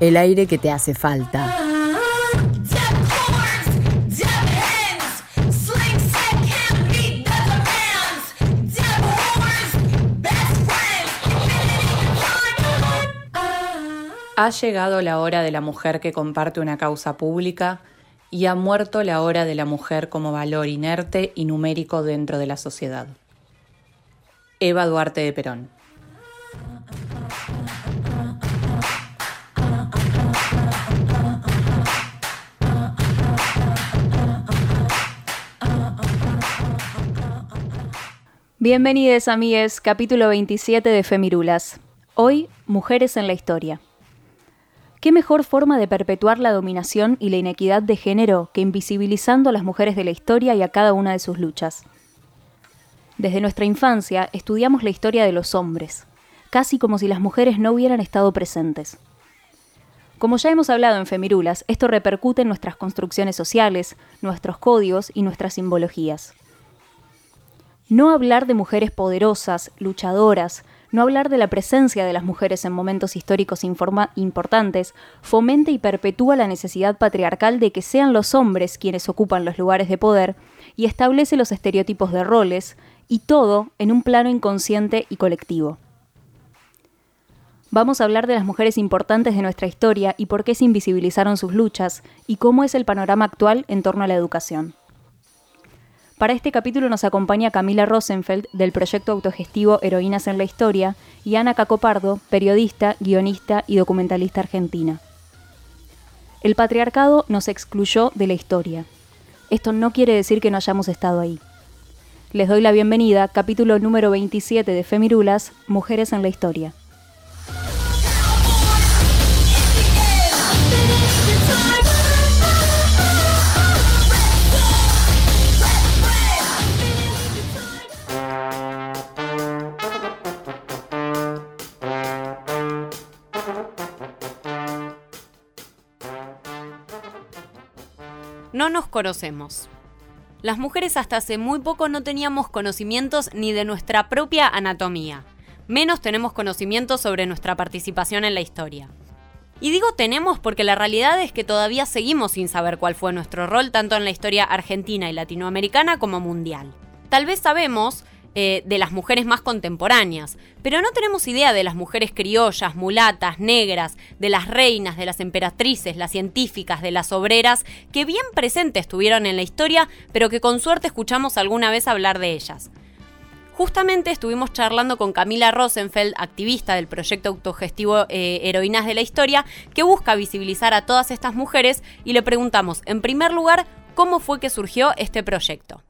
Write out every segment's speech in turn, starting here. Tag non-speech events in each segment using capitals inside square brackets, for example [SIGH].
El aire que te hace falta. Ha llegado la hora de la mujer que comparte una causa pública y ha muerto la hora de la mujer como valor inerte y numérico dentro de la sociedad. Eva Duarte de Perón. Bienvenidos amigues, capítulo 27 de Femirulas. Hoy, Mujeres en la Historia. ¿Qué mejor forma de perpetuar la dominación y la inequidad de género que invisibilizando a las mujeres de la historia y a cada una de sus luchas? Desde nuestra infancia estudiamos la historia de los hombres, casi como si las mujeres no hubieran estado presentes. Como ya hemos hablado en Femirulas, esto repercute en nuestras construcciones sociales, nuestros códigos y nuestras simbologías. No hablar de mujeres poderosas, luchadoras, no hablar de la presencia de las mujeres en momentos históricos importantes fomenta y perpetúa la necesidad patriarcal de que sean los hombres quienes ocupan los lugares de poder y establece los estereotipos de roles, y todo en un plano inconsciente y colectivo. Vamos a hablar de las mujeres importantes de nuestra historia y por qué se invisibilizaron sus luchas y cómo es el panorama actual en torno a la educación. Para este capítulo nos acompaña Camila Rosenfeld del proyecto autogestivo Heroínas en la Historia y Ana Cacopardo, periodista, guionista y documentalista argentina. El patriarcado nos excluyó de la historia. Esto no quiere decir que no hayamos estado ahí. Les doy la bienvenida, capítulo número 27 de Femirulas, Mujeres en la Historia. No nos conocemos. Las mujeres hasta hace muy poco no teníamos conocimientos ni de nuestra propia anatomía. Menos tenemos conocimientos sobre nuestra participación en la historia. Y digo tenemos porque la realidad es que todavía seguimos sin saber cuál fue nuestro rol tanto en la historia argentina y latinoamericana como mundial. Tal vez sabemos eh, de las mujeres más contemporáneas, pero no tenemos idea de las mujeres criollas, mulatas, negras, de las reinas, de las emperatrices, las científicas, de las obreras, que bien presentes estuvieron en la historia, pero que con suerte escuchamos alguna vez hablar de ellas. Justamente estuvimos charlando con Camila Rosenfeld, activista del proyecto autogestivo eh, Heroínas de la Historia, que busca visibilizar a todas estas mujeres y le preguntamos, en primer lugar, cómo fue que surgió este proyecto.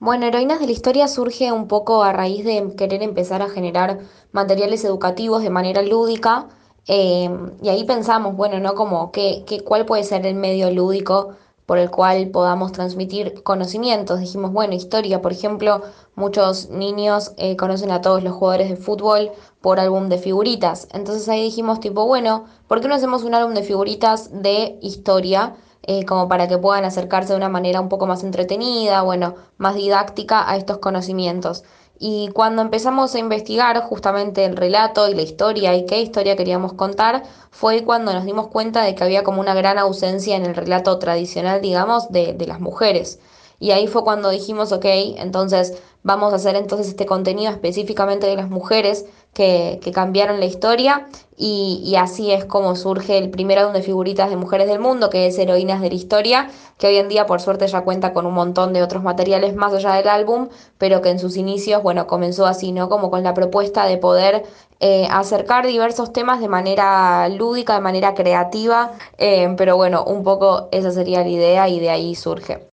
Bueno, Heroínas de la Historia surge un poco a raíz de querer empezar a generar materiales educativos de manera lúdica. Em, y ahí pensamos, bueno, ¿no? Como que, cuál puede ser el medio lúdico por el cual podamos transmitir conocimientos. Dijimos, bueno, historia, por ejemplo, muchos niños eh, conocen a todos los jugadores de fútbol por álbum de figuritas. Entonces ahí dijimos, tipo, bueno, ¿por qué no hacemos un álbum de figuritas de historia? Eh, como para que puedan acercarse de una manera un poco más entretenida, bueno, más didáctica a estos conocimientos. Y cuando empezamos a investigar justamente el relato y la historia y qué historia queríamos contar, fue cuando nos dimos cuenta de que había como una gran ausencia en el relato tradicional, digamos, de, de las mujeres. Y ahí fue cuando dijimos, ok, entonces vamos a hacer entonces este contenido específicamente de las mujeres que, cambiaron la historia y, así es como surge el primer álbum de figuritas de mujeres del mundo, que es Heroínas de la Historia, que hoy en día por suerte ya cuenta con un montón de otros materiales más allá del álbum, pero que en sus inicios, bueno, comenzó así, ¿no? Como con la propuesta de poder eh, acercar diversos temas de manera lúdica, de manera creativa, eh, pero bueno, un poco esa sería la idea y de ahí surge.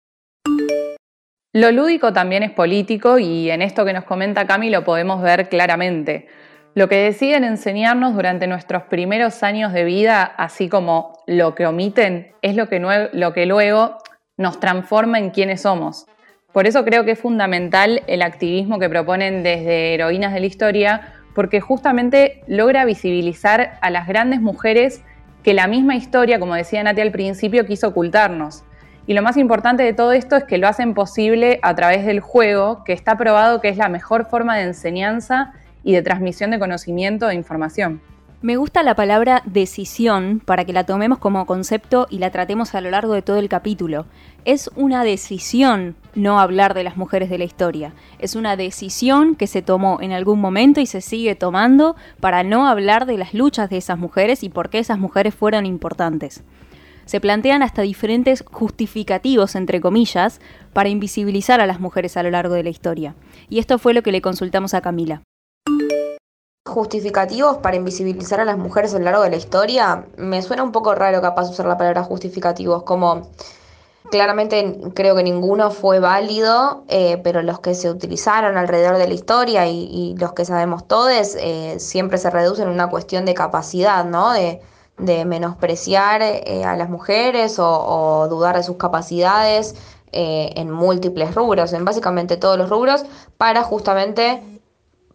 Lo lúdico también es político y en esto que nos comenta Cami lo podemos ver claramente. Lo que deciden enseñarnos durante nuestros primeros años de vida, así como lo que omiten, es lo que, luego nos transforma en quienes somos. Por eso creo que es fundamental el activismo que proponen desde Heroínas de la Historia, porque justamente logra visibilizar a las grandes mujeres que la misma historia, como decía Nati al principio, quiso ocultarnos. Y lo más importante de todo esto es que lo hacen posible a través del juego, que está probado que es la mejor forma de enseñanza y de transmisión de conocimiento e información. Me gusta la palabra decisión para que la tomemos como concepto y la tratemos a lo largo de todo el capítulo. Es una decisión no hablar de las mujeres de la historia. Es una decisión que se tomó en algún momento y se sigue tomando para no hablar de las luchas de esas mujeres y por qué esas mujeres fueron importantes. Se plantean hasta diferentes justificativos, entre comillas, para invisibilizar a las mujeres a lo largo de la historia. Y esto fue lo que le consultamos a Camila justificativos para invisibilizar a las mujeres a lo largo de la historia, me suena un poco raro capaz usar la palabra justificativos, como claramente creo que ninguno fue válido, eh, pero los que se utilizaron alrededor de la historia y, los que sabemos todos eh, siempre se reducen a una cuestión de capacidad, ¿no? De, menospreciar eh, a las mujeres o, o, dudar de sus capacidades en múltiples rubros, en básicamente todos los rubros, para justamente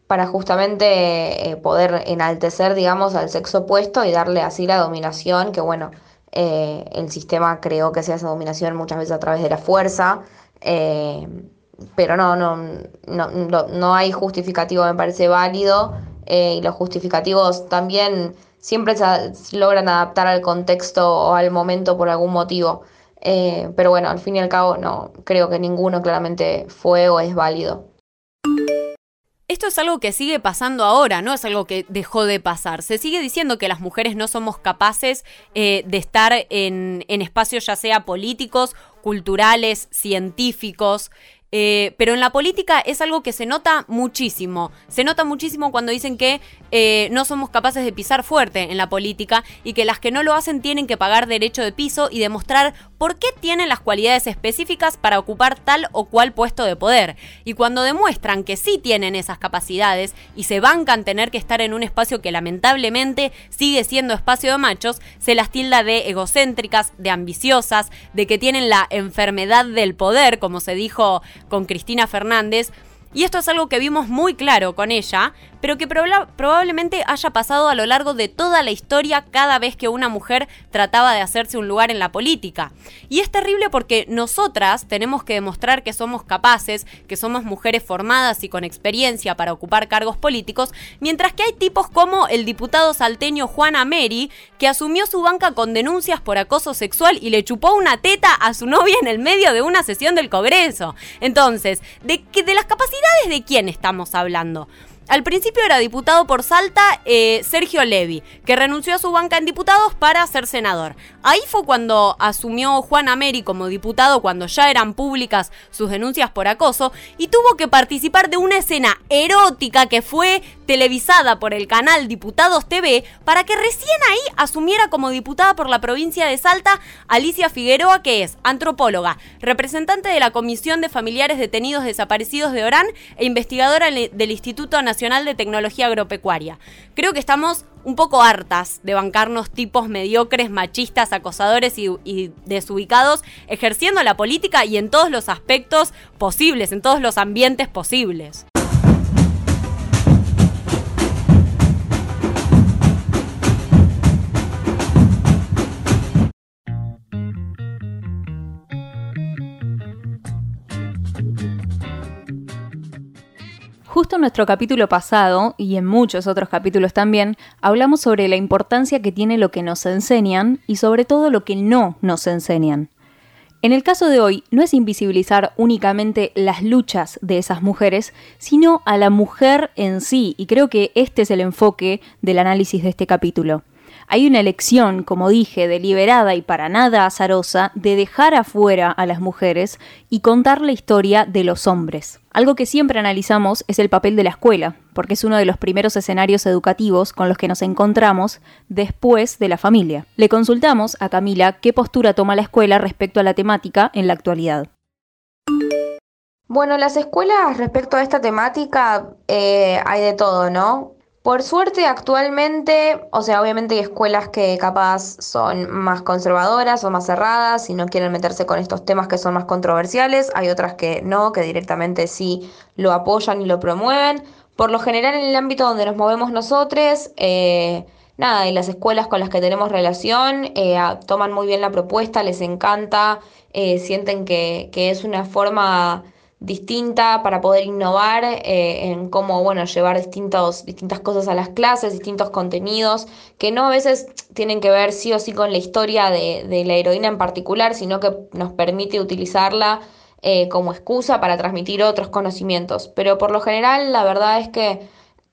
para justamente eh, poder enaltecer, digamos, al sexo opuesto y darle así la dominación, que bueno, eh, el sistema creó que sea esa dominación muchas veces a través de la fuerza, eh, pero no, no, no, no, hay justificativo, me parece válido, y los justificativos también siempre se logran adaptar al contexto o al momento por algún motivo. pero bueno, al fin y al cabo no creo que ninguno claramente fue o es válido. Esto es algo que sigue pasando ahora, no es algo que dejó de pasar. Se sigue diciendo que las mujeres no somos capaces eh, de estar en, en espacios ya sea políticos, culturales, científicos, eh, pero en la política es algo que se nota muchísimo. Se nota muchísimo cuando dicen que eh, no somos capaces de pisar fuerte en la política y que las que no lo hacen tienen que pagar derecho de piso y demostrar por qué tienen las cualidades específicas para ocupar tal o cual puesto de poder. Y cuando demuestran que sí tienen esas capacidades y se bancan tener que estar en un espacio que lamentablemente sigue siendo espacio de machos, se las tilda de egocéntricas, de ambiciosas, de que tienen la enfermedad del poder, como se dijo con Cristina Fernández. Y esto es algo que vimos muy claro con ella, pero que probablemente haya pasado a lo largo de toda la historia cada vez que una mujer trataba de hacerse un lugar en la política. Y es terrible porque nosotras tenemos que demostrar que somos capaces, que somos mujeres formadas y con experiencia para ocupar cargos políticos, mientras que hay tipos como el diputado salteño Juan Ameri, que asumió su banca con denuncias por acoso sexual y le chupó una teta a su novia en el medio de una sesión del Congreso. Entonces, ¿de, de las capacidades de quién estamos hablando? Al principio era diputado por Salta eh, Sergio Levi, que renunció a su banca en diputados para ser senador. Ahí fue cuando asumió Juan Ameri como diputado, cuando ya eran públicas sus denuncias por acoso, y tuvo que participar de una escena erótica que fue televisada por el canal Diputados TV para que recién ahí asumiera como diputada por la provincia de Salta Alicia Figueroa, que es antropóloga, representante de la Comisión de Familiares Detenidos Desaparecidos de Orán e investigadora del Instituto Nacional de Tecnología Agropecuaria. Creo que estamos un poco hartas de bancarnos tipos mediocres, machistas, acosadores y, desubicados, ejerciendo la política y en todos los aspectos posibles, en todos los ambientes posibles. Justo en nuestro capítulo pasado, y en muchos otros capítulos también, hablamos sobre la importancia que tiene lo que nos enseñan y sobre todo lo que no nos enseñan. En el caso de hoy, no es invisibilizar únicamente las luchas de esas mujeres, sino a la mujer en sí, y creo que este es el enfoque del análisis de este capítulo. Hay una elección, como dije, deliberada y para nada azarosa, de dejar afuera a las mujeres y contar la historia de los hombres. Algo que siempre analizamos es el papel de la escuela, porque es uno de los primeros escenarios educativos con los que nos encontramos después de la familia. Le consultamos a Camila qué postura toma la escuela respecto a la temática en la actualidad. Bueno, las escuelas respecto a esta temática eh, hay de todo, ¿no? Por suerte actualmente, o sea, obviamente hay escuelas que capaz son más conservadoras o más cerradas y no quieren meterse con estos temas que son más controversiales, hay otras que no, que directamente sí lo apoyan y lo promueven. Por lo general en el ámbito donde nos movemos nosotros, eh, nada, y las escuelas con las que tenemos relación eh, toman muy bien la propuesta, les encanta, eh, sienten que, que es una forma distinta para poder innovar eh, en cómo, bueno, llevar distintos, distintas cosas a las clases, distintos contenidos, que no a veces tienen que ver sí o sí con la historia de, la heroína en particular, sino que nos permite utilizarla eh, como excusa para transmitir otros conocimientos. Pero por lo general, la verdad es que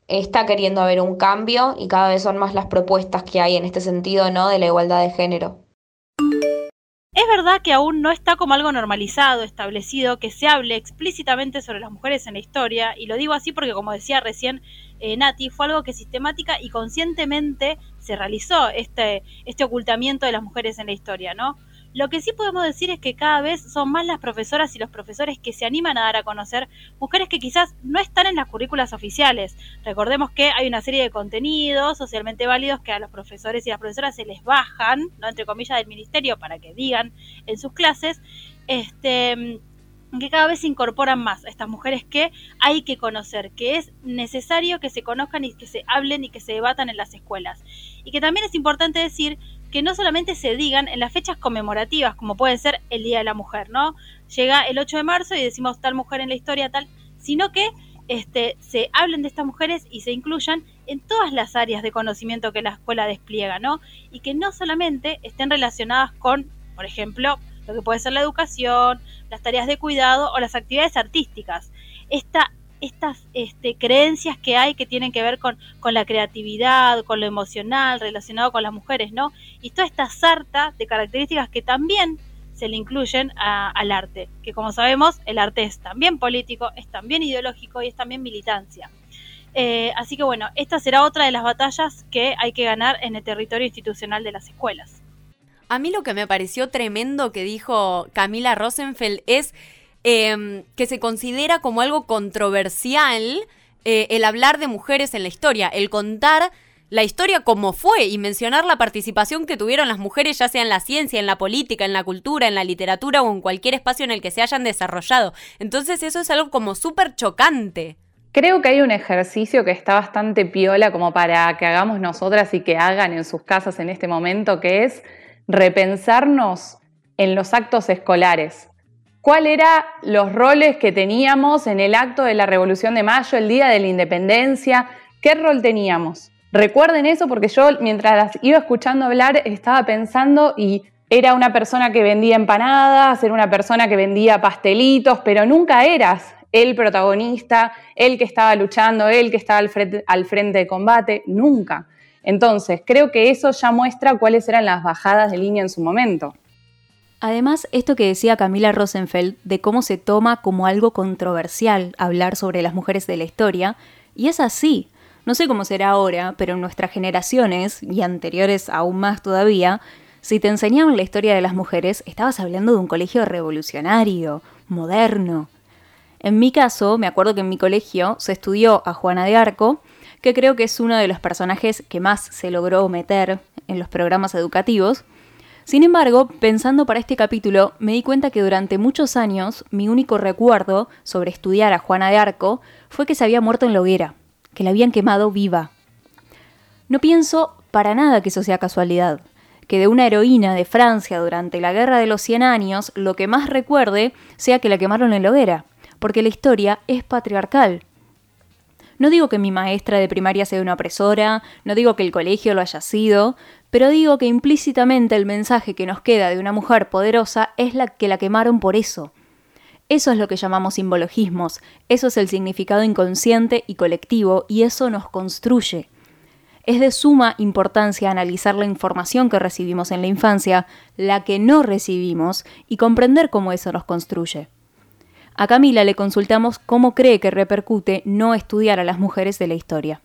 está queriendo haber un cambio y cada vez son más las propuestas que hay en este sentido, ¿no? De la igualdad de género. Es verdad que aún no está como algo normalizado, establecido, que se hable explícitamente sobre las mujeres en la historia, y lo digo así porque, como decía recién eh, Nati, fue algo que sistemática y conscientemente se realizó este, este ocultamiento de las mujeres en la historia, ¿no? Lo que sí podemos decir es que cada vez son más las profesoras y los profesores que se animan a dar a conocer mujeres que quizás no están en las currículas oficiales. Recordemos que hay una serie de contenidos socialmente válidos que a los profesores y las profesoras se les bajan, no entre comillas del ministerio para que digan en sus clases, este que cada vez se incorporan más estas mujeres que hay que conocer, que es necesario que se conozcan y que se hablen y que se debatan en las escuelas. Y que también es importante decir que no solamente se digan en las fechas conmemorativas, como puede ser el Día de la Mujer, ¿no? Llega el 8 de marzo y decimos tal mujer en la historia, tal, sino que este, se hablen de estas mujeres y se incluyan en todas las áreas de conocimiento que la escuela despliega, ¿no? Y que no solamente estén relacionadas con, por ejemplo, lo que puede ser la educación, las tareas de cuidado o las actividades artísticas. Esta estas este, creencias que hay que tienen que ver con, la creatividad, con lo emocional, relacionado con las mujeres, ¿no? Y toda esta sarta de características que también se le incluyen al arte, que como sabemos el arte es también político, es también ideológico y es también militancia. Eh, así que bueno, esta será otra de las batallas que hay que ganar en el territorio institucional de las escuelas. A mí lo que me pareció tremendo que dijo Camila Rosenfeld es Em, que se considera como algo controversial eh, el hablar de mujeres en la historia, el contar la historia como fue y mencionar la participación que tuvieron las mujeres, ya sea en la ciencia, en la política, en la cultura, en la literatura o en cualquier espacio en el que se hayan desarrollado. Entonces eso es algo como súper chocante. Creo que hay un ejercicio que está bastante piola como para que hagamos nosotras y que hagan en sus casas en este momento, que es repensarnos en los actos escolares cuáles eran los roles que teníamos en el acto de la Revolución de Mayo, el Día de la Independencia, qué rol teníamos. Recuerden eso porque yo mientras las iba escuchando hablar estaba pensando y era una persona que vendía empanadas, era una persona que vendía pastelitos, pero nunca eras el protagonista, el que estaba luchando, el que estaba al frente, al frente de combate, nunca. Entonces, creo que eso ya muestra cuáles eran las bajadas de línea en su momento. Además, esto que decía Camila Rosenfeld de cómo se toma como algo controversial hablar sobre las mujeres de la historia, y es así. No sé cómo será ahora, pero en nuestras generaciones, y anteriores aún más todavía, si te enseñaban la historia de las mujeres, estabas hablando de un colegio revolucionario, moderno. En mi caso, me acuerdo que en mi colegio se estudió a Juana de Arco, que creo que es uno de los personajes que más se logró meter en los programas educativos, sin embargo, pensando para este capítulo, me di cuenta que durante muchos años mi único recuerdo sobre estudiar a Juana de Arco fue que se había muerto en la hoguera, que la habían quemado viva. No pienso para nada que eso sea casualidad, que de una heroína de Francia durante la Guerra de los Cien Años lo que más recuerde sea que la quemaron en la hoguera, porque la historia es patriarcal. No digo que mi maestra de primaria sea una opresora, no digo que el colegio lo haya sido, pero digo que implícitamente el mensaje que nos queda de una mujer poderosa es la que la quemaron por eso. Eso es lo que llamamos simbologismos, eso es el significado inconsciente y colectivo, y eso nos construye. Es de suma importancia analizar la información que recibimos en la infancia, la que no recibimos, y comprender cómo eso nos construye. A Camila le consultamos cómo cree que repercute no estudiar a las mujeres de la historia.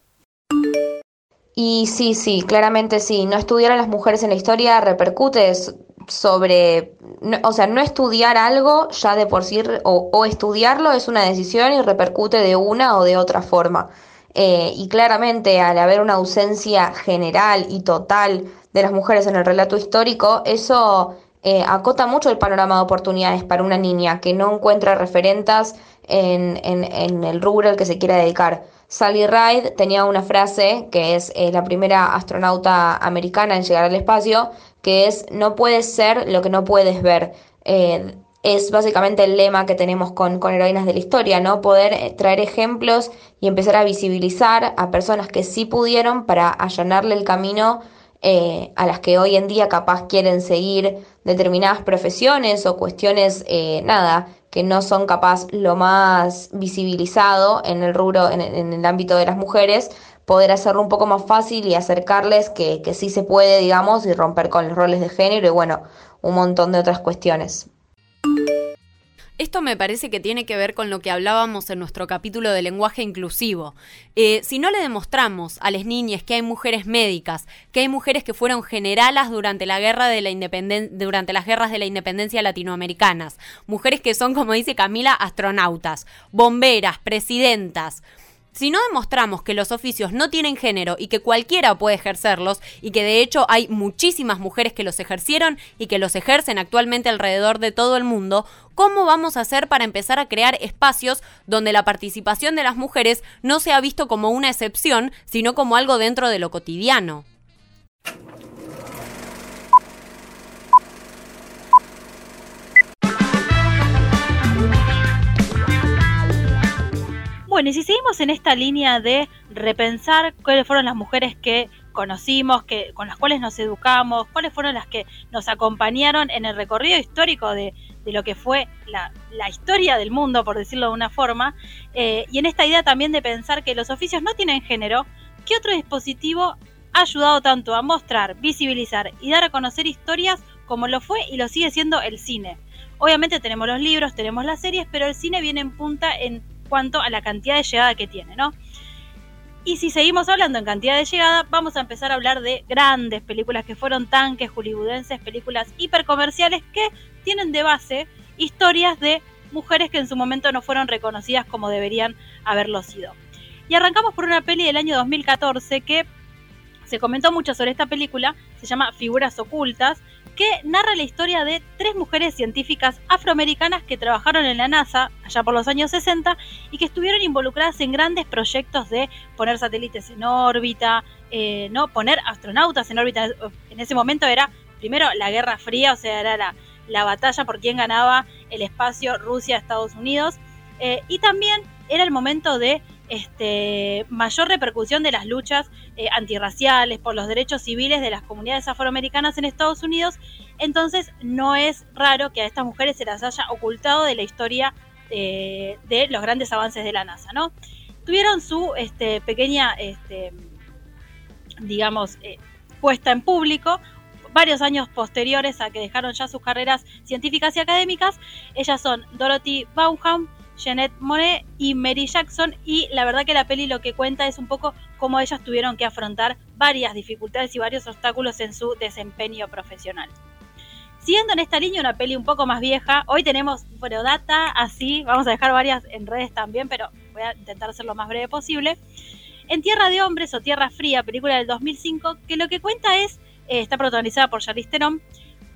Y sí, sí, claramente sí. No estudiar a las mujeres en la historia repercute sobre, o sea, no estudiar algo ya de por sí, o, estudiarlo es una decisión y repercute de una o de otra forma. eh, y claramente al haber una ausencia general y total de las mujeres en el relato histórico, eso eh, acota mucho el panorama de oportunidades para una niña que no encuentra referentes en, en, el rubro al que se quiera dedicar. Sally Ride tenía una frase que es eh, la primera astronauta americana en llegar al espacio, que es no puedes ser lo que no puedes ver. Eh, es básicamente el lema que tenemos con, con heroínas de la historia, ¿no? Poder traer ejemplos y empezar a visibilizar a personas que sí pudieron para allanarle el camino eh, a las que hoy en día capaz quieren seguir determinadas profesiones o cuestiones, eh, nada, que no son capaz lo más visibilizado en el rubro, en, el ámbito de las mujeres, poder hacerlo un poco más fácil y acercarles que, que sí se puede, digamos, y romper con los roles de género y bueno, un montón de otras cuestiones. Esto me parece que tiene que ver con lo que hablábamos en nuestro capítulo de lenguaje inclusivo. Eh, si no le demostramos a las niñas que hay mujeres médicas, que hay mujeres que fueron generalas durante la guerra de la durante las guerras de la independencia latinoamericanas, mujeres que son, como dice Camila, astronautas, bomberas, presidentas, si no demostramos que los oficios no tienen género y que cualquiera puede ejercerlos, y que de hecho hay muchísimas mujeres que los ejercieron y que los ejercen actualmente alrededor de todo el mundo, ¿cómo vamos a hacer para empezar a crear espacios donde la participación de las mujeres no sea visto como una excepción, sino como algo dentro de lo cotidiano? Bueno, y si seguimos en esta línea de repensar cuáles fueron las mujeres que conocimos, que, con las cuales nos educamos, cuáles fueron las que nos acompañaron en el recorrido histórico de, lo que fue la, historia del mundo, por decirlo de una forma, eh, y en esta idea también de pensar que los oficios no tienen género, ¿qué otro dispositivo ha ayudado tanto a mostrar, visibilizar y dar a conocer historias como lo fue y lo sigue siendo el cine? Obviamente tenemos los libros, tenemos las series, pero el cine viene en punta en cuanto a la cantidad de llegada que tiene, ¿no? Y si seguimos hablando en cantidad de llegada, vamos a empezar a hablar de grandes películas que fueron tanques hollywoodenses, películas hipercomerciales que tienen de base historias de mujeres que en su momento no fueron reconocidas como deberían haberlo sido. Y arrancamos por una peli del año 2014 que se comentó mucho sobre esta película, se llama Figuras Ocultas, que narra la historia de tres mujeres científicas afroamericanas que trabajaron en la NASA allá por los años 60 y que estuvieron involucradas en grandes proyectos de poner satélites en órbita, eh, no poner astronautas en órbita. En ese momento era primero la Guerra Fría, o sea, era la, la batalla por quién ganaba el espacio Rusia-Estados Unidos. Eh, y también era el momento de este, mayor repercusión de las luchas eh, antirraciales por los derechos civiles de las comunidades afroamericanas en Estados Unidos, entonces no es raro que a estas mujeres se las haya ocultado de la historia eh, de los grandes avances de la NASA, ¿no? Tuvieron su este, pequeña, este, digamos, eh, puesta en público varios años posteriores a que dejaron ya sus carreras científicas y académicas. Ellas son Dorothy Baumham, Jeanette Monet y Mary Jackson y la verdad que la peli lo que cuenta es un poco cómo ellas tuvieron que afrontar varias dificultades y varios obstáculos en su desempeño profesional. Siguiendo en esta línea, una peli un poco más vieja, hoy tenemos, bueno, data así, vamos a dejar varias en redes también, pero voy a intentar ser lo más breve posible. En Tierra de Hombres o Tierra Fría, película del 2005, que lo que cuenta es, eh, está protagonizada por Charlize Theron,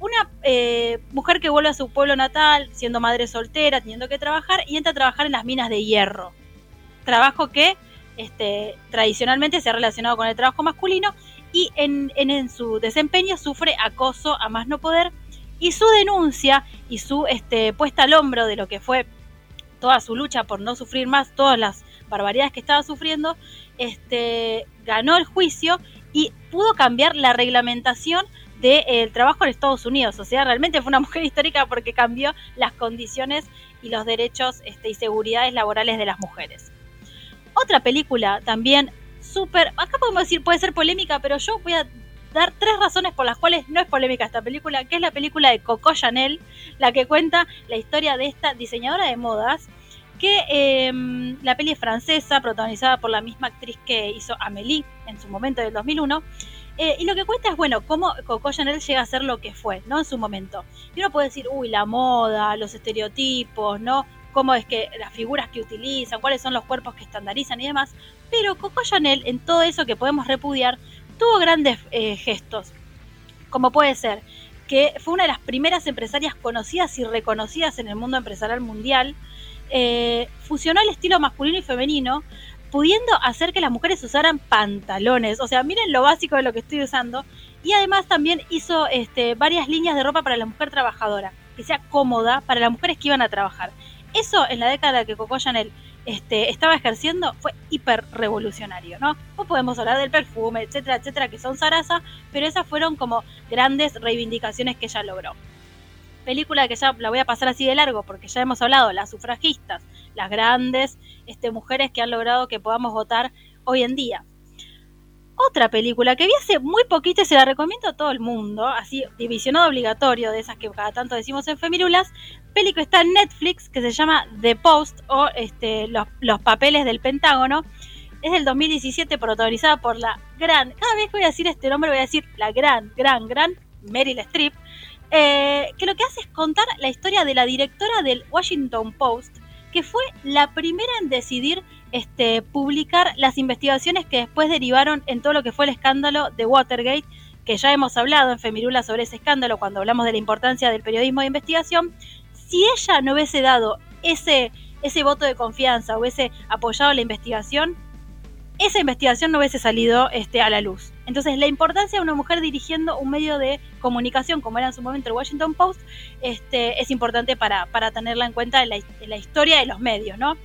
una eh, mujer que vuelve a su pueblo natal, siendo madre soltera, teniendo que trabajar, y entra a trabajar en las minas de hierro. Trabajo que este, tradicionalmente se ha relacionado con el trabajo masculino y en, su desempeño sufre acoso a más no poder. Y su denuncia y su este, puesta al hombro de lo que fue toda su lucha por no sufrir más todas las barbaridades que estaba sufriendo, este, ganó el juicio y pudo cambiar la reglamentación del trabajo en Estados Unidos. O sea, realmente fue una mujer [LAUGHS] histórica porque cambió las condiciones y los derechos este, y seguridades laborales de las mujeres. Otra película también súper, acá podemos decir puede ser polémica, pero yo voy a dar tres razones por las cuales no es polémica esta película, que es la película de Coco Chanel, la que cuenta la historia de esta diseñadora de modas, que em, la peli es francesa, protagonizada por la misma actriz que hizo Amélie en su momento del 2001, eh, y lo que cuenta es, bueno, cómo Coco Chanel llega a ser lo que fue, ¿no? En su momento. Y uno puede decir, uy, la moda, los estereotipos, ¿no? cómo es que las figuras que utilizan, cuáles son los cuerpos que estandarizan y demás. Pero Coco Chanel, en todo eso que podemos repudiar, tuvo grandes eh, gestos, como puede ser que fue una de las primeras empresarias conocidas y reconocidas en el mundo empresarial mundial, eh, fusionó el estilo masculino y femenino, pudiendo hacer que las mujeres usaran pantalones. O sea, miren lo básico de lo que estoy usando. Y además también hizo este, varias líneas de ropa para la mujer trabajadora, que sea cómoda para las mujeres que iban a trabajar. Eso en la década que Coco Chanel este, estaba ejerciendo fue hiper revolucionario, ¿no? O podemos hablar del perfume, etcétera, etcétera, que son Sarasa, pero esas fueron como grandes reivindicaciones que ella logró. Película que ya la voy a pasar así de largo porque ya hemos hablado, las sufragistas, las grandes este, mujeres que han logrado que podamos votar hoy en día. Otra película que vi hace muy poquito y se la recomiendo a todo el mundo, así divisionado obligatorio de esas que cada tanto decimos en Femirulas, película está en Netflix que se llama The Post o este, los, papeles del Pentágono. Es del 2017 protagonizada por la gran, cada vez que voy a decir este nombre voy a decir la gran, gran, gran Meryl Streep, eh, que lo que hace es contar la historia de la directora del Washington Post, que fue la primera en decidir este, publicar las investigaciones que después derivaron en todo lo que fue el escándalo de Watergate, que ya hemos hablado en Femirula sobre ese escándalo cuando hablamos de la importancia del periodismo de investigación, si ella no hubiese dado ese, ese voto de confianza, hubiese apoyado la investigación, esa investigación no hubiese salido este, a la luz. Entonces, la importancia de una mujer dirigiendo un medio de comunicación, como era en su momento el Washington Post, este, es importante para, para tenerla en cuenta en la, historia de los medios, ¿no?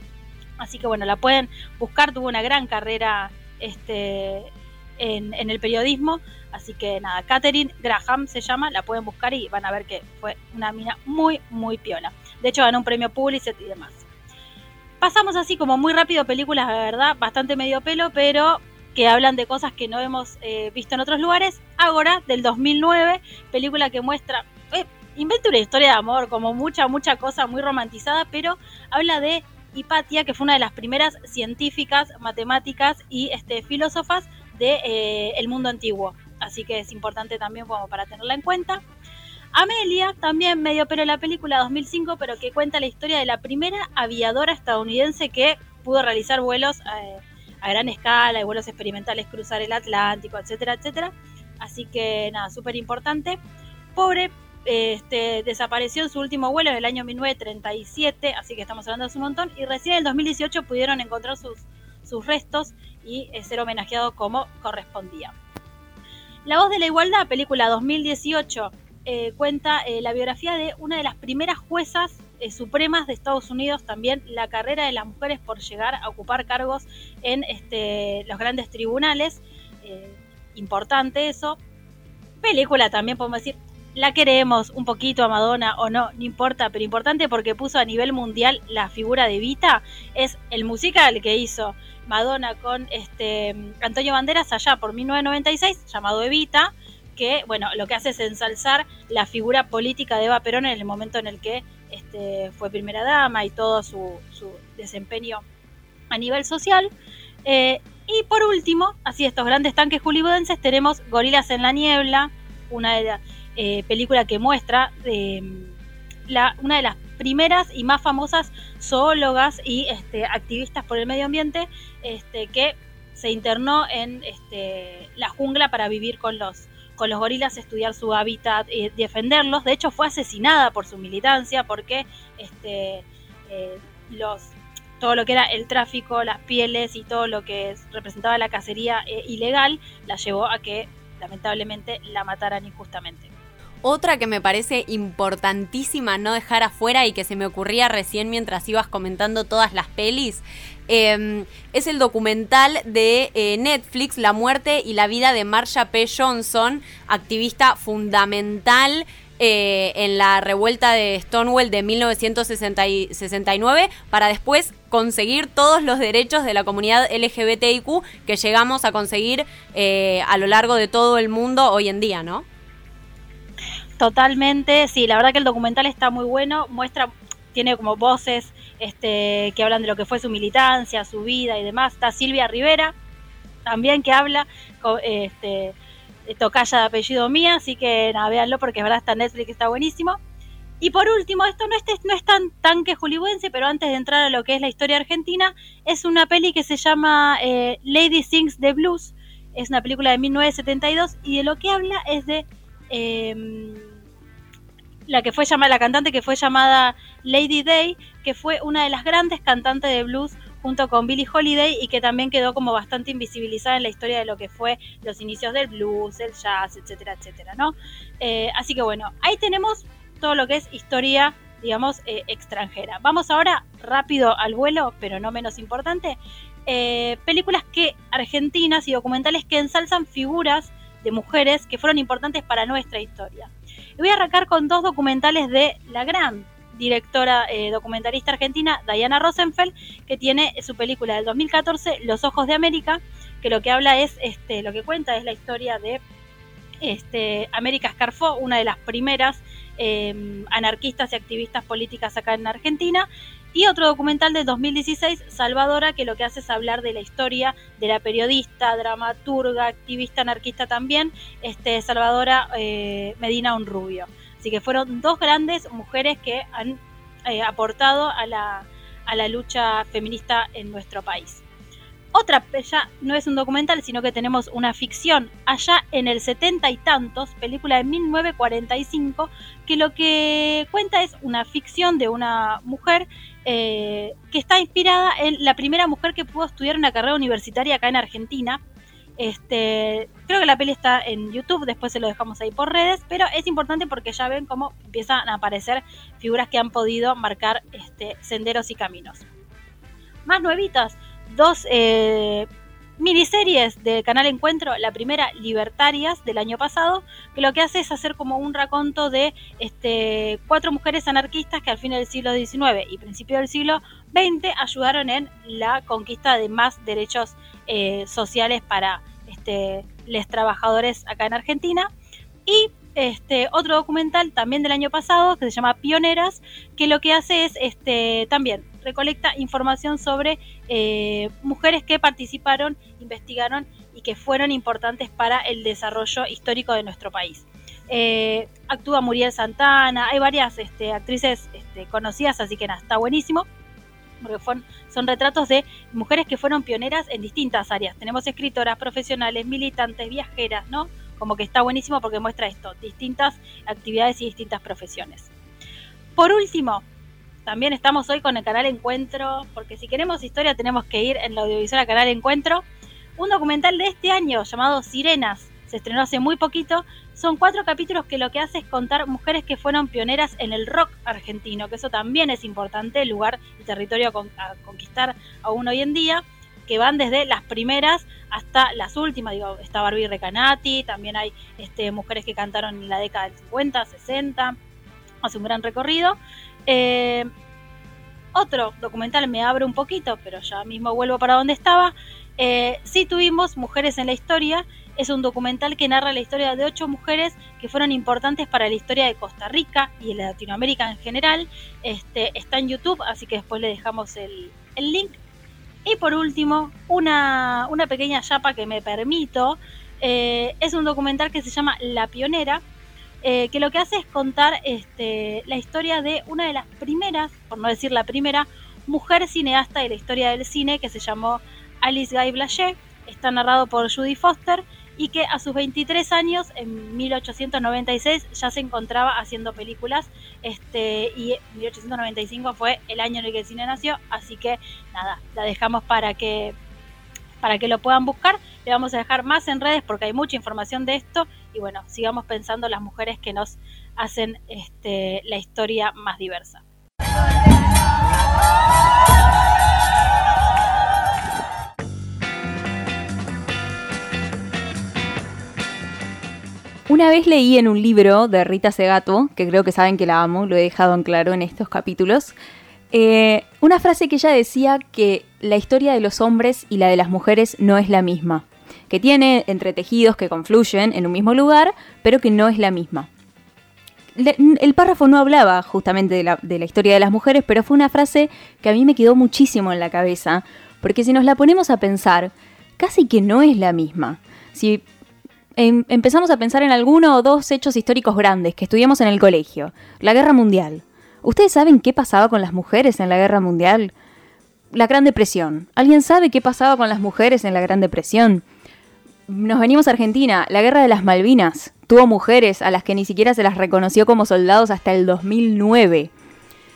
Así que bueno, la pueden buscar, tuvo una gran carrera este, en, en el periodismo, Así que nada, Catherine Graham se llama, la pueden buscar y van a ver que fue una mina muy, muy piola. De hecho, ganó un premio Pulitzer y demás. Pasamos así como muy rápido películas, de verdad, bastante medio pelo, pero que hablan de cosas que no hemos eh, visto en otros lugares. Ahora, del 2009, película que muestra, eh, inventa una historia de amor, como mucha, mucha cosa muy romantizada, pero habla de Hipatia, que fue una de las primeras científicas, matemáticas y este, filósofas del de, eh, mundo antiguo así que es importante también como para tenerla en cuenta. Amelia, también medio pero la película 2005, pero que cuenta la historia de la primera aviadora estadounidense que pudo realizar vuelos eh, a gran escala y vuelos experimentales, cruzar el Atlántico, etcétera, etcétera. Así que nada, súper importante. Pobre, este, desapareció en su último vuelo en el año 1937, así que estamos hablando de un montón, y recién en el 2018 pudieron encontrar sus, sus restos y eh, ser homenajeado como correspondía. La voz de la igualdad, película 2018, eh, cuenta eh, la biografía de una de las primeras juezas eh, supremas de Estados Unidos, también la carrera de las mujeres por llegar a ocupar cargos en este, los grandes tribunales. importante eso. Película también podemos decir, la queremos un poquito a Madonna o no, no importa, pero importante porque puso a nivel mundial la figura de Vita, es el musical que hizo Madonna con este Antonio Banderas allá por 1996, llamado Evita, que bueno, lo que hace es ensalzar la figura política de Eva Perón en el momento en el que este, fue primera dama y todo su, desempeño a nivel social. Eh, y por último, así estos grandes tanques hollywoodenses, tenemos Gorilas en la Niebla, una de eh, que muestra la, una de las primeras y más famosas zoólogas y este, activistas por el medio ambiente este, que se internó en la jungla para vivir con los, con los gorilas, estudiar su hábitat y defenderlos. De hecho, fue asesinada por su militancia porque este, eh, los, todo lo que era el tráfico, las pieles y todo lo que representaba la cacería eh, ilegal la llevó a que lamentablemente la mataran injustamente. Otra que me parece importantísima no dejar afuera y que se me ocurría recién mientras ibas comentando todas las pelis, em, es el documental de eh, Netflix, La muerte y la vida de Marsha P. Johnson, activista fundamental eh, en la revuelta de Stonewall de 1969 para después conseguir todos los derechos de la comunidad LGBTIQ que llegamos a conseguir eh, a lo largo de todo el mundo hoy en día, ¿no? Totalmente, sí, la verdad que el documental está muy bueno, muestra, tiene como voces este, que hablan de lo que fue su militancia, su vida y demás. Está Silvia Rivera, también que habla, este, tocaya de apellido mía, así que nada, véanlo porque es verdad está Netflix, está buenísimo. y por último, esto no es, no es tan, tan que hollywoodense, pero antes de entrar a lo que es la historia argentina, es una peli que se llama eh, Lady Sings the Blues. Es una película de 1972 y de lo que habla es de em, la que fue llamada, la cantante que fue llamada Lady Day, que fue una de las grandes cantantes de blues junto con Billie Holiday y que también quedó como bastante invisibilizada en la historia de lo que fue los inicios del blues, el jazz, etcétera, etcétera, ¿no? Eh, así que bueno, ahí tenemos todo lo que es historia, digamos, eh, extranjera. Vamos ahora rápido al vuelo, pero no menos importante. Eh, películas que argentinas y documentales que ensalzan figuras de mujeres que fueron importantes para nuestra historia. Y voy a arrancar con dos documentales de la gran directora eh, documentalista argentina Diana Rosenfeld, que tiene su película del 2014, Los Ojos de América, que lo que habla es, este, lo que cuenta es la historia de este, América Scarfo, una de las primeras Em, anarquistas y activistas políticas acá en Argentina. Y otro documental de 2016, Salvadora, que lo que hace es hablar de la historia de la periodista, dramaturga, activista anarquista también, este, Salvadora eh, Medina Unrubio. Así que fueron dos grandes mujeres que han eh, aportado a la, a la lucha feminista en nuestro país. Otra, ya no es un documental, sino que tenemos una ficción allá en el setenta y tantos, película de 1945, que lo que cuenta es una ficción de una mujer eh, que está inspirada en la primera mujer que pudo estudiar una carrera universitaria acá en Argentina. Este, creo que la peli está en YouTube, después se lo dejamos ahí por redes, pero es importante porque ya ven cómo empiezan a aparecer figuras que han podido marcar este, senderos y caminos. Más nuevitas, dos eh, miniseries del canal Encuentro, la primera Libertarias del año pasado, que lo que hace es hacer como un raconto de este, cuatro mujeres anarquistas que al fin del siglo XIX y principio del siglo XX ayudaron en la conquista de más derechos eh, sociales para este, los trabajadores acá en Argentina. Y este, otro documental también del año pasado que se llama Pioneras, que lo que hace es este, también recolecta información sobre eh, mujeres que participaron, investigaron y que fueron importantes para el desarrollo histórico de nuestro país. Eh, actúa Muriel Santana, hay varias este, actrices este, conocidas, así que nada, está buenísimo porque son retratos de mujeres que fueron pioneras en distintas áreas. Tenemos escritoras, profesionales, militantes, viajeras, ¿no? como que está buenísimo porque muestra esto, distintas actividades y distintas profesiones. Por último, también estamos hoy con el canal Encuentro, porque si queremos historia tenemos que ir en la audiovisual al canal Encuentro. Un documental de este año llamado Sirenas, se estrenó hace muy poquito. Son cuatro capítulos que lo que hace es contar mujeres que fueron pioneras en el rock argentino, que eso también es importante, el lugar y territorio a conquistar aún hoy en día que van desde las primeras hasta las últimas. Digo, está Barbie Recanati, también hay este, mujeres que cantaron en la década del 50, 60. Hace un gran recorrido. Eh, otro documental me abre un poquito, pero ya mismo vuelvo para donde estaba. Eh, tuvimos Mujeres en la Historia. Es un documental que narra la historia de ocho mujeres que fueron importantes para la historia de Costa Rica y de Latinoamérica en general. Este, está en YouTube, así que después le dejamos el, el link. Y por último, una, pequeña chapa que me permito, eh, es un documental que se llama La Pionera, eh, que lo que hace es contar este, la historia de una de las primeras, por no decir la primera, mujer cineasta de la historia del cine, que se llamó Alice Guy Blaché. Está narrado por Judy Foster y que a sus 23 años, en 1896, ya se encontraba haciendo películas, este, y 1895 fue el año en el que el cine nació, así que nada, la dejamos para que, para que lo puedan buscar, le vamos a dejar más en redes porque hay mucha información de esto, y bueno, sigamos pensando las mujeres que nos hacen este, la historia más diversa. Una vez leí en un libro de Rita Segato, que creo que saben que la amo, lo he dejado en claro en estos capítulos, eh, una frase que ella decía que la historia de los hombres y la de las mujeres no es la misma, que tiene entretejidos que confluyen en un mismo lugar, pero que no es la misma. el párrafo no hablaba justamente de la, historia de las mujeres, pero fue una frase que a mí me quedó muchísimo en la cabeza, porque si nos la ponemos a pensar, casi que no es la misma. Si em, empezamos a pensar en alguno o dos hechos históricos grandes que estudiamos en el colegio. La Guerra Mundial. ¿Ustedes saben qué pasaba con las mujeres en la Guerra Mundial? La Gran Depresión. ¿Alguien sabe qué pasaba con las mujeres en la Gran Depresión? Nos venimos a Argentina. La Guerra de las Malvinas. Tuvo mujeres a las que ni siquiera se las reconoció como soldados hasta el 2009.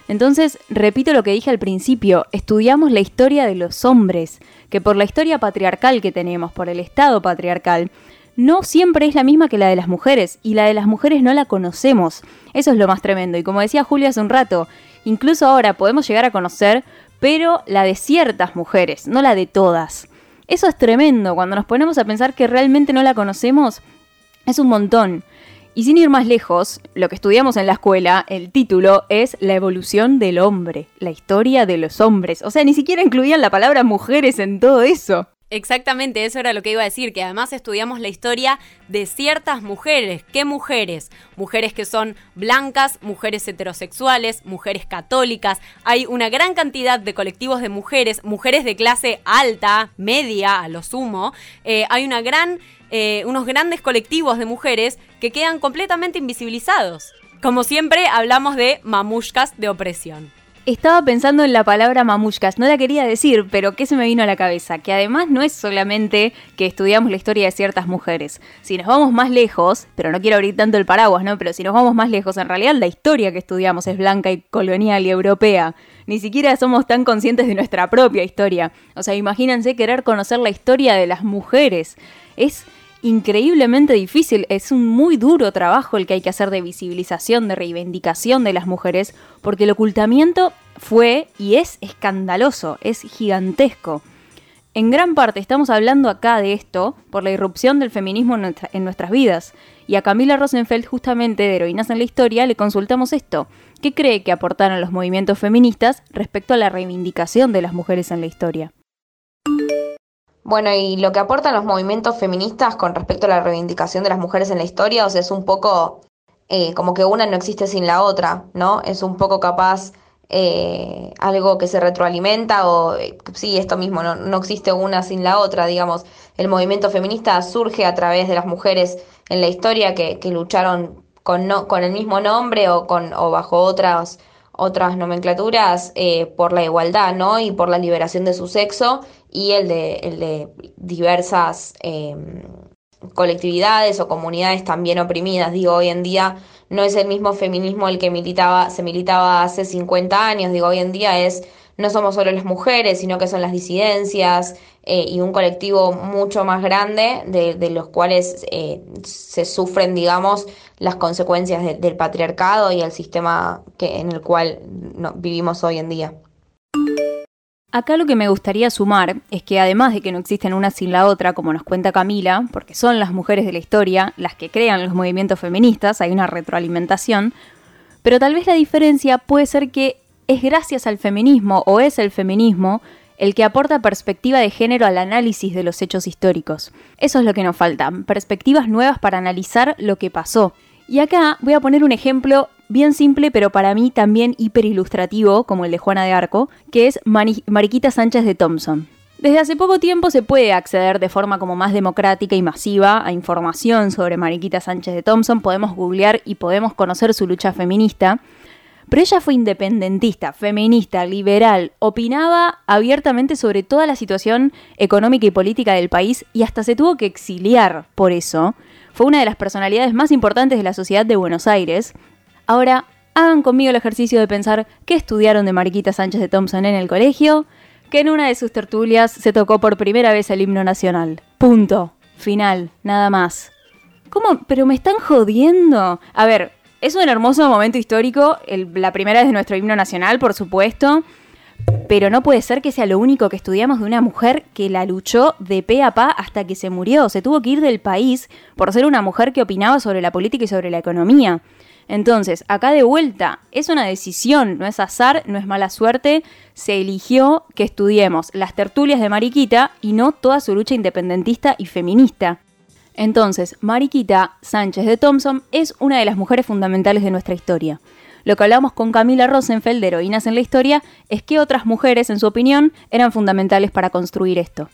Entonces, repito lo que dije al principio, estudiamos la historia de los hombres, que por la historia patriarcal que tenemos, por el Estado patriarcal, no siempre es la misma que la de las mujeres, y la de las mujeres no la conocemos. Eso es lo más tremendo, y como decía Julia hace un rato, incluso ahora podemos llegar a conocer, pero la de ciertas mujeres, no la de todas. Eso es tremendo, cuando nos ponemos a pensar que realmente no la conocemos, es un montón. Y sin ir más lejos, lo que estudiamos en la escuela, el título es La evolución del hombre, la historia de los hombres. O sea, ni siquiera incluían la palabra mujeres en todo eso. Exactamente, eso era lo que iba a decir, que además estudiamos la historia de ciertas mujeres. ¿Qué mujeres? Mujeres que son blancas, mujeres heterosexuales, mujeres católicas. Hay una gran cantidad de colectivos de mujeres, mujeres de clase alta, media a lo sumo. Eh, hay una gran eh, unos grandes colectivos de mujeres que quedan completamente invisibilizados. Como siempre, hablamos de mamushkas de opresión. Estaba pensando en la palabra mamushkas, no la quería decir, pero ¿qué se me vino a la cabeza? Que además no es solamente que estudiamos la historia de ciertas mujeres. Si nos vamos más lejos, pero no quiero abrir tanto el paraguas, ¿no? Pero si nos vamos más lejos, en realidad la historia que estudiamos es blanca y colonial y europea. Ni siquiera somos tan conscientes de nuestra propia historia. O sea, imagínense querer conocer la historia de las mujeres. Es increíblemente difícil, es un muy duro trabajo el que hay que hacer de visibilización, de reivindicación de las mujeres, porque el ocultamiento fue y es escandaloso, es gigantesco. En gran parte estamos hablando acá de esto por la irrupción del feminismo en, nuestras vidas. Y a Camila Rosenfeld, justamente de Heroínas en la Historia, le consultamos esto. ¿Qué cree que aportaron los movimientos feministas respecto a la reivindicación de las mujeres en la historia? Bueno, y lo que aportan los movimientos feministas con respecto a la reivindicación de las mujeres en la historia, o sea, es un poco eh, como que una no existe sin la otra, ¿no? Es un poco capaz eh, algo que se retroalimenta o eh, sí, esto mismo, no, no existe una sin la otra, digamos. El movimiento feminista surge a través de las mujeres en la historia que, que lucharon con, no, con el mismo nombre o, con, o bajo otras otras nomenclaturas eh, por la igualdad, ¿no? Y por la liberación de su sexo y el de, el de diversas em, colectividades o comunidades también oprimidas. Digo, hoy en día no es el mismo feminismo el que militaba, se militaba hace 50 años, digo, hoy en día es no somos solo las mujeres, sino que son las disidencias eh, y un colectivo mucho más grande de, los cuales eh, se sufren, digamos, las consecuencias del patriarcado y el sistema que, en el cual vivimos hoy en día. Acá lo que me gustaría sumar es que además de que no existen una sin la otra, como nos cuenta Camila, porque son las mujeres de la historia las que crean los movimientos feministas, hay una retroalimentación, pero tal vez la diferencia puede ser que es gracias al feminismo o es el feminismo el que aporta perspectiva de género al análisis de los hechos históricos. Eso es lo que nos falta, perspectivas nuevas para analizar lo que pasó. Y acá voy a poner un ejemplo bien simple, pero para mí también hiper ilustrativo, como el de Juana de Arco, que es Mariquita Sánchez de Thompson. Desde hace poco tiempo se puede acceder de forma como más democrática y masiva a información sobre Mariquita Sánchez de Thompson, podemos googlear y podemos conocer su lucha feminista. Pero ella fue independentista, feminista, liberal, opinaba abiertamente sobre toda la situación económica y política del país y hasta se tuvo que exiliar por eso. Fue una de las personalidades más importantes de la sociedad de Buenos Aires. Ahora, hagan conmigo el ejercicio de pensar qué estudiaron de Mariquita Sánchez de Thompson en el colegio, que en una de sus tertulias se tocó por primera vez el himno nacional. Punto. Final. Nada más. ¿Cómo? ¿Pero me están jodiendo? A ver, es un hermoso momento histórico, la primera vez de nuestro himno nacional, por supuesto, pero no puede ser que sea lo único que estudiamos de una mujer que la luchó de pe a pa hasta que se murió. Se tuvo que ir del país por ser una mujer que opinaba sobre la política y sobre la economía. Entonces, acá de vuelta, es una decisión, no es azar, no es mala suerte, se eligió que estudiemos las tertulias de Mariquita y no toda su lucha independentista y feminista. Entonces, Mariquita Sánchez de Thompson es una de las mujeres fundamentales de nuestra historia. Lo que hablamos con Camila Rosenfeld de Heroínas en la Historia es que otras mujeres, en su opinión, eran fundamentales para construir esto.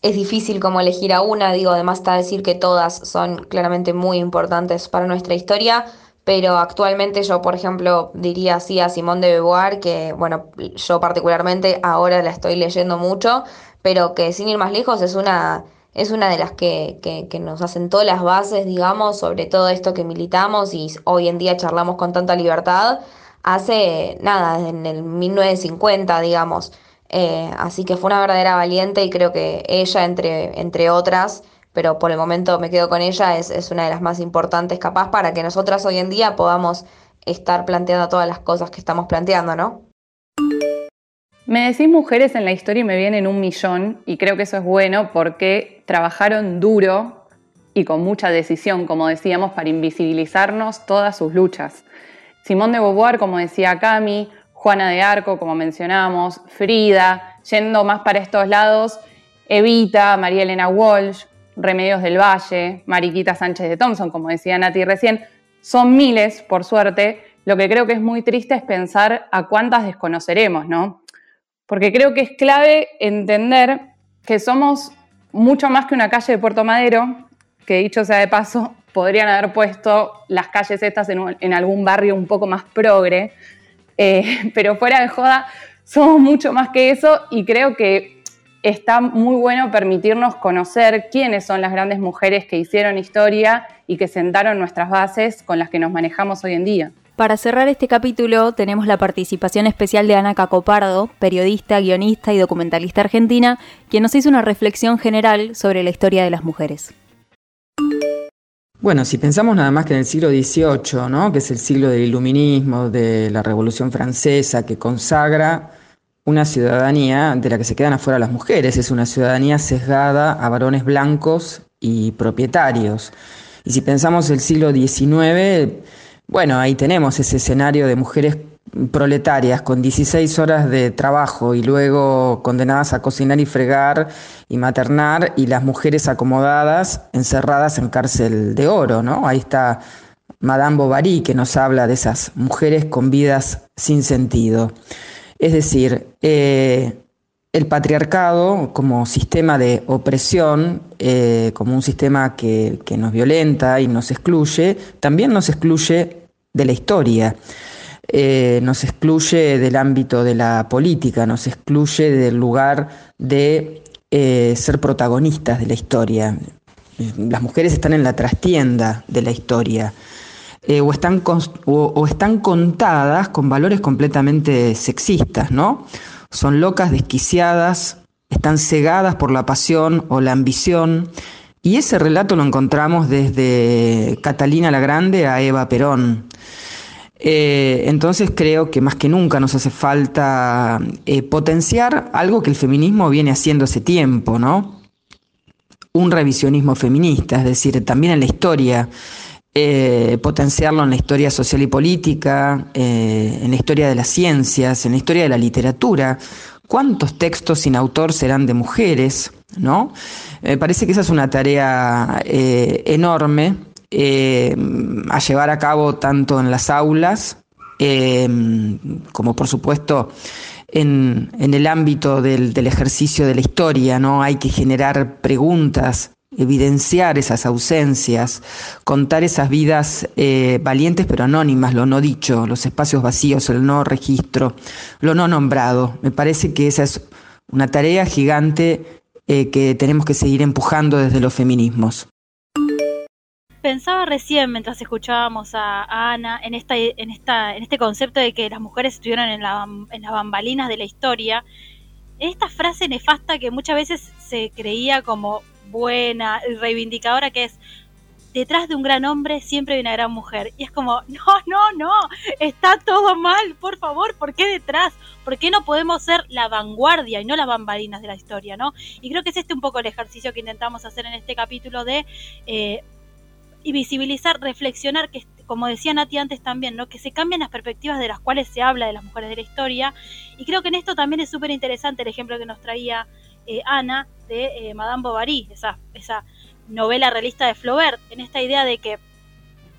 es difícil como elegir a una, digo, además está decir que todas son claramente muy importantes para nuestra historia, pero actualmente yo, por ejemplo, diría así a Simone de Beauvoir, que, bueno, yo particularmente ahora la estoy leyendo mucho, pero que sin ir más lejos es una, es una de las que, que, que nos asentó las bases, digamos, sobre todo esto que militamos y hoy en día charlamos con tanta libertad, hace nada, en el 1950, digamos. Eh, así que fue una verdadera valiente y creo que ella, entre, entre otras, pero por el momento me quedo con ella, es, es una de las más importantes capaz para que nosotras hoy en día podamos estar planteando todas las cosas que estamos planteando, ¿no? Me decís mujeres en la historia y me vienen un millón y creo que eso es bueno porque trabajaron duro y con mucha decisión, como decíamos, para invisibilizarnos todas sus luchas. Simón de Beauvoir, como decía Cami, Juana de Arco, como mencionamos, Frida, yendo más para estos lados, Evita, María Elena Walsh, Remedios del Valle, Mariquita Sánchez de Thompson, como decía Nati recién, son miles, por suerte. Lo que creo que es muy triste es pensar a cuántas desconoceremos, ¿no? Porque creo que es clave entender que somos mucho más que una calle de Puerto Madero, que dicho sea de paso, [LAUGHS] podrían haber puesto las calles estas en, algún barrio un poco más progre, eh, [LAUGHS] pero fuera de joda, somos mucho más que eso y creo que está muy bueno permitirnos conocer quiénes son las grandes mujeres que hicieron historia y que sentaron nuestras bases con las que nos manejamos hoy en día. Para cerrar este capítulo tenemos la participación especial de Ana Cacopardo, periodista, guionista y documentalista argentina, quien nos hizo una reflexión general sobre la historia de las mujeres. Bueno, si pensamos nada más que en el siglo XVIII, ¿no? que es el siglo del iluminismo, de la Revolución Francesa, que consagra una ciudadanía de la que se quedan afuera las mujeres, es una ciudadanía sesgada a varones blancos y propietarios. Y si pensamos el siglo XIX, bueno, ahí tenemos ese escenario de mujeres proletarias con 16 horas de trabajo y luego condenadas a cocinar y fregar y maternar y las mujeres acomodadas encerradas en cárcel de oro, ¿no? Ahí está Madame Bovary que nos habla de esas mujeres con vidas sin sentido. Es decir, eh, el patriarcado como sistema de opresión, eh, como un sistema que, que nos violenta y nos excluye, también nos excluye de la historia. Eh, nos excluye del ámbito de la política, nos excluye del lugar de eh, ser protagonistas de la historia. Las mujeres están en la trastienda de la historia. Eh, o, están o, están contadas con valores completamente sexistas, ¿no? Son locas, desquiciadas, están cegadas por la pasión o la ambición. Y ese relato lo encontramos desde Catalina la Grande a Eva Perón. Eh, entonces creo que más que nunca nos hace falta eh, potenciar algo que el feminismo viene haciendo hace tiempo, ¿no? Un revisionismo feminista, es decir, también en la historia, eh, potenciarlo en la historia social y política, en la historia de las ciencias, en la historia de la literatura. ¿Cuántos textos sin autor serán de mujeres? ¿No? Me parece que esa es una tarea enorme eh, a llevar a cabo tanto en las aulas eh, como por supuesto en, el ámbito del, ejercicio de la historia, ¿no? Hay que generar preguntas, evidenciar esas ausencias, contar esas vidas eh, valientes pero anónimas, lo no dicho, los espacios vacíos, el no registro, lo no nombrado. Me parece que esa es una tarea gigante que tenemos que seguir empujando desde los feminismos. Pensaba recién mientras escuchábamos a, Ana en este concepto de que las mujeres estuvieron en, en las bambalinas de la historia, esta frase nefasta que muchas veces se creía como buena, reivindicadora, que es detrás de un gran hombre siempre hay una gran mujer. Y es como, no, no, no, está todo mal, por favor, ¿por qué detrás? ¿Por qué no podemos ser la vanguardia y no las bambalinas de la historia, no? Y creo que es este un poco el ejercicio que intentamos hacer en este capítulo de eh, visibilizar, reflexionar, que como decía Nati antes también, ¿no? que se cambian las perspectivas de las cuales se habla de las mujeres de la historia. Y creo que en esto también es súper interesante el ejemplo que nos traía eh, Ana de eh, Madame Bovary, esa, esa novela realista de Flaubert, en esta idea de que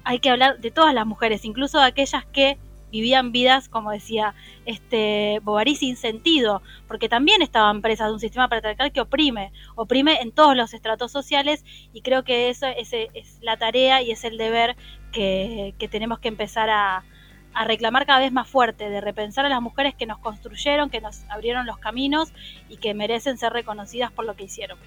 hay que hablar de todas las mujeres, incluso de aquellas que vivían vidas, como decía este Bovary, sin sentido, porque también estaban presas de un sistema patriarcal que oprime, oprime en todos los estratos sociales y creo que eso es, la tarea y es el deber que, que tenemos que empezar a, a reclamar cada vez más fuerte, de repensar a las mujeres que nos construyeron, que nos abrieron los caminos y que merecen ser reconocidas por lo que hicieron.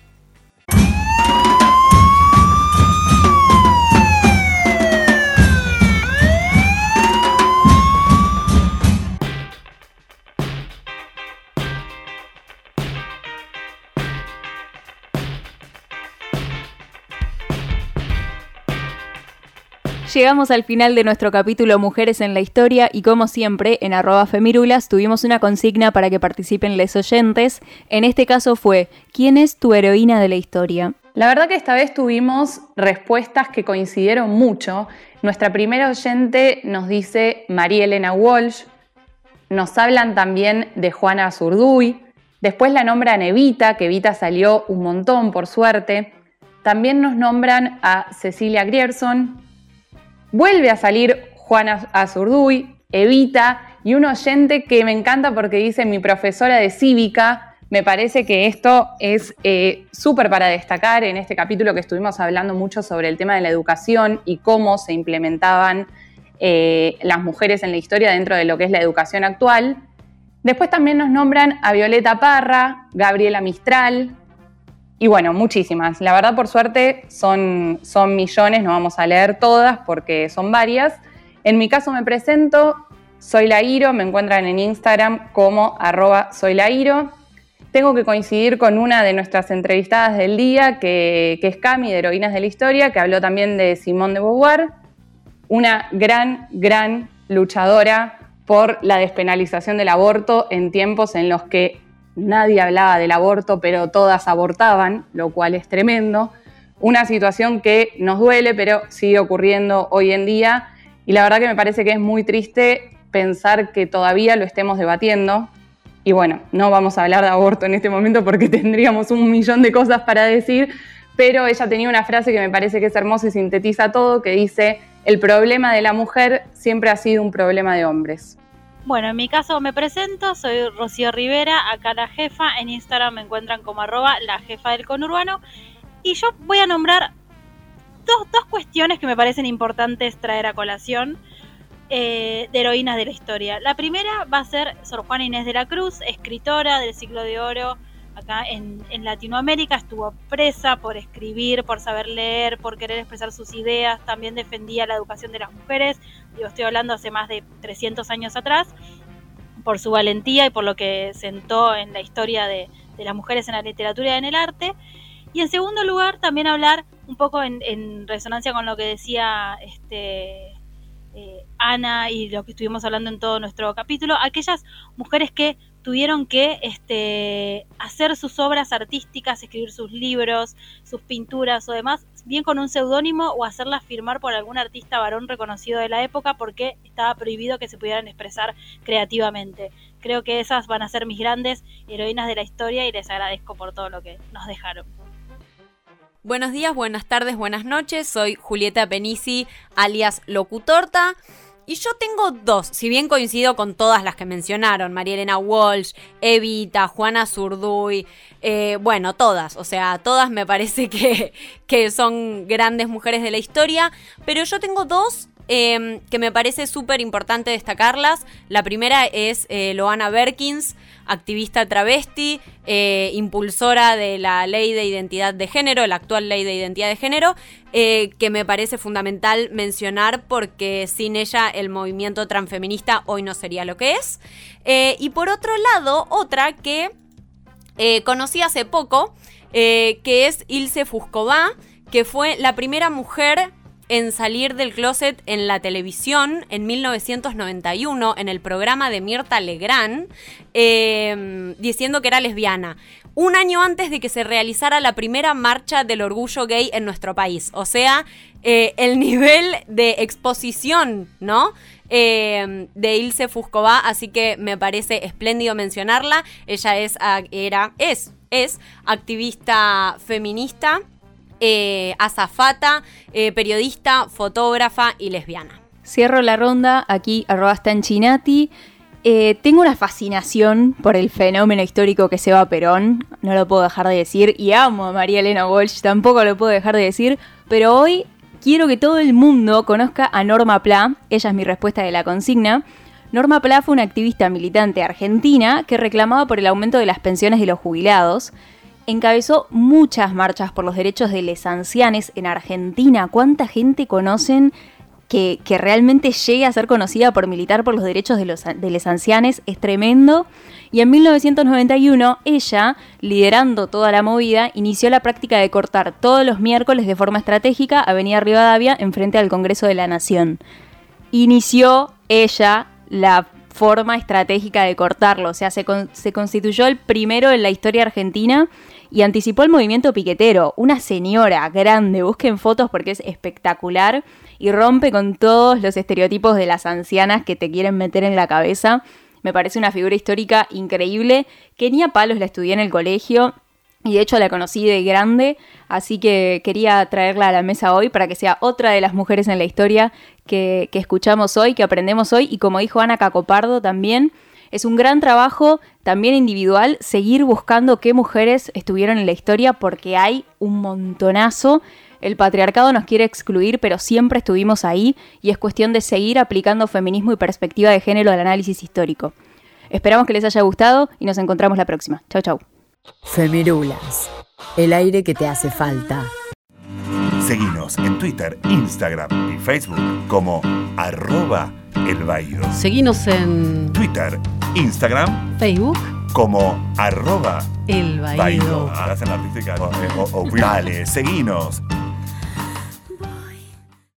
Llegamos al final de nuestro capítulo Mujeres en la Historia y como siempre en arroba femirulas tuvimos una consigna para que participen les oyentes. En este caso fue, ¿quién es tu heroína de la historia? La verdad que esta vez tuvimos respuestas que coincidieron mucho. Nuestra primera oyente nos dice María Elena Walsh, nos hablan también de Juana Zurduy, después la nombran Evita, que Evita salió un montón por suerte. También nos nombran a Cecilia Grierson, Vuelve a salir Juana Azurduy, Evita y un oyente que me encanta porque dice mi profesora de cívica. Me parece que esto es eh, súper para destacar en este capítulo que estuvimos hablando mucho sobre el tema de la educación y cómo se implementaban eh, las mujeres en la historia dentro de lo que es la educación actual. Después también nos nombran a Violeta Parra, Gabriela Mistral, y bueno, muchísimas. La verdad, por suerte, son, son millones, no vamos a leer todas porque son varias. En mi caso me presento, soy Lairo, me encuentran en Instagram como arroba soy. Tengo que coincidir con una de nuestras entrevistadas del día, que, que es Cami, de Heroínas de la Historia, que habló también de Simone de Beauvoir, una gran, gran luchadora por la despenalización del aborto en tiempos en los que nadie hablaba del aborto, pero todas abortaban, lo cual es tremendo. Una situación que nos duele, pero sigue ocurriendo hoy en día. Y la verdad que me parece que es muy triste pensar que todavía lo estemos debatiendo. Y bueno, no vamos a hablar de aborto en este momento porque [LAUGHS] tendríamos un millón de cosas para decir, pero ella tenía una frase que me parece que es hermosa y sintetiza todo, que dice, el problema de la mujer siempre ha sido un problema de hombres. Bueno, en mi caso me presento, soy Rocío Rivera, acá la jefa, en Instagram me encuentran como arroba la jefa del conurbano y yo voy a nombrar dos, dos cuestiones que me parecen importantes traer a colación eh, de heroínas de la historia. La primera va a ser Sor Juana Inés de la Cruz, escritora del siglo de oro acá en, Latinoamérica, estuvo presa por escribir, por saber leer, por querer expresar sus ideas, también defendía la educación de las mujeres, digo, estoy hablando hace más de 300 años atrás, por su valentía y por lo que sentó en la historia de, las mujeres en la literatura y en el arte. Y en segundo lugar, también hablar un poco en, resonancia con lo que decía este, eh, Ana y lo que estuvimos hablando en todo nuestro capítulo, aquellas mujeres que tuvieron que este, hacer sus obras artísticas, escribir sus libros, sus pinturas o demás, bien con un seudónimo o hacerlas firmar por algún artista varón reconocido de la época porque estaba prohibido que se pudieran expresar creativamente. Creo que esas van a ser mis grandes heroínas de la historia y les agradezco por todo lo que nos dejaron. Buenos días, buenas tardes, buenas noches. Soy Julieta Penisi, alias Locutorta. Y yo tengo dos, si bien coincido con todas las que mencionaron, María Elena Walsh, Evita, Juana Zurduy, eh, bueno, todas, o sea, todas me parece que, que son grandes mujeres de la historia, pero yo tengo dos Em, que me parece súper importante destacarlas. La primera es eh, Loana Berkins, activista travesti, eh, impulsora de la ley de identidad de género, la actual ley de identidad de género, eh, que me parece fundamental mencionar porque sin ella el movimiento transfeminista hoy no sería lo que es. y por otro lado, otra que conocí hace poco, que es Ilse Fuscová, que fue la primera mujer en salir del closet en la televisión en 1991 en el programa de Mirta Legrand em, diciendo que era lesbiana. Un año antes de que se realizara la primera marcha del orgullo gay en nuestro país. O sea, eh, el nivel de exposición, ¿no? Em, de Ilse Fuscová, así que me parece espléndido mencionarla. Ella es, era, es, es activista feminista eh, azafata, eh, periodista, fotógrafa y lesbiana. Cierro la ronda aquí, arroba Stanchinati. Eh, tengo una fascinación por el fenómeno histórico que se va Perón, no lo puedo dejar de decir, y amo a María Elena Walsh, tampoco lo puedo dejar de decir, pero hoy quiero que todo el mundo conozca a Norma Pla, ella es mi respuesta de la consigna. Norma Pla fue una activista militante argentina que reclamaba por el aumento de las pensiones de los jubilados. Encabezó muchas marchas por los derechos de los ancianes en Argentina. ¿Cuánta gente conocen que, realmente llegue a ser conocida por militar por los derechos de los, de los ancianes? Es tremendo. Y en 1991, ella, liderando toda la movida, inició la práctica de cortar todos los miércoles de forma estratégica Avenida Rivadavia en frente al Congreso de la Nación. Inició ella la forma estratégica de cortarlo. O sea, se, se, constituyó el primero en la historia argentina y anticipó el movimiento piquetero. Una señora grande, busquen fotos porque es espectacular y rompe con todos los estereotipos de las ancianas que te quieren meter en la cabeza. Me parece una figura histórica increíble. Kenia Palos la estudié en el colegio y de hecho la conocí de grande, así que quería traerla a la mesa hoy para que sea otra de las mujeres en la historia que, escuchamos hoy, que aprendemos hoy, y como dijo Ana Cacopardo también, es un gran trabajo también individual seguir buscando qué mujeres estuvieron en la historia porque hay un montonazo. El patriarcado nos quiere excluir, pero siempre estuvimos ahí y es cuestión de seguir aplicando feminismo y perspectiva de género al análisis histórico. Esperamos que les haya gustado y nos encontramos la próxima. Chau, chau. Femirulas, el aire que te hace falta. Seguinos en Twitter, Instagram y Facebook como arroba elbaído. Seguinos en Twitter, Instagram, Facebook como arroba elbaído. Hacen artística o, o, o, [LAUGHS] Dale, seguinos.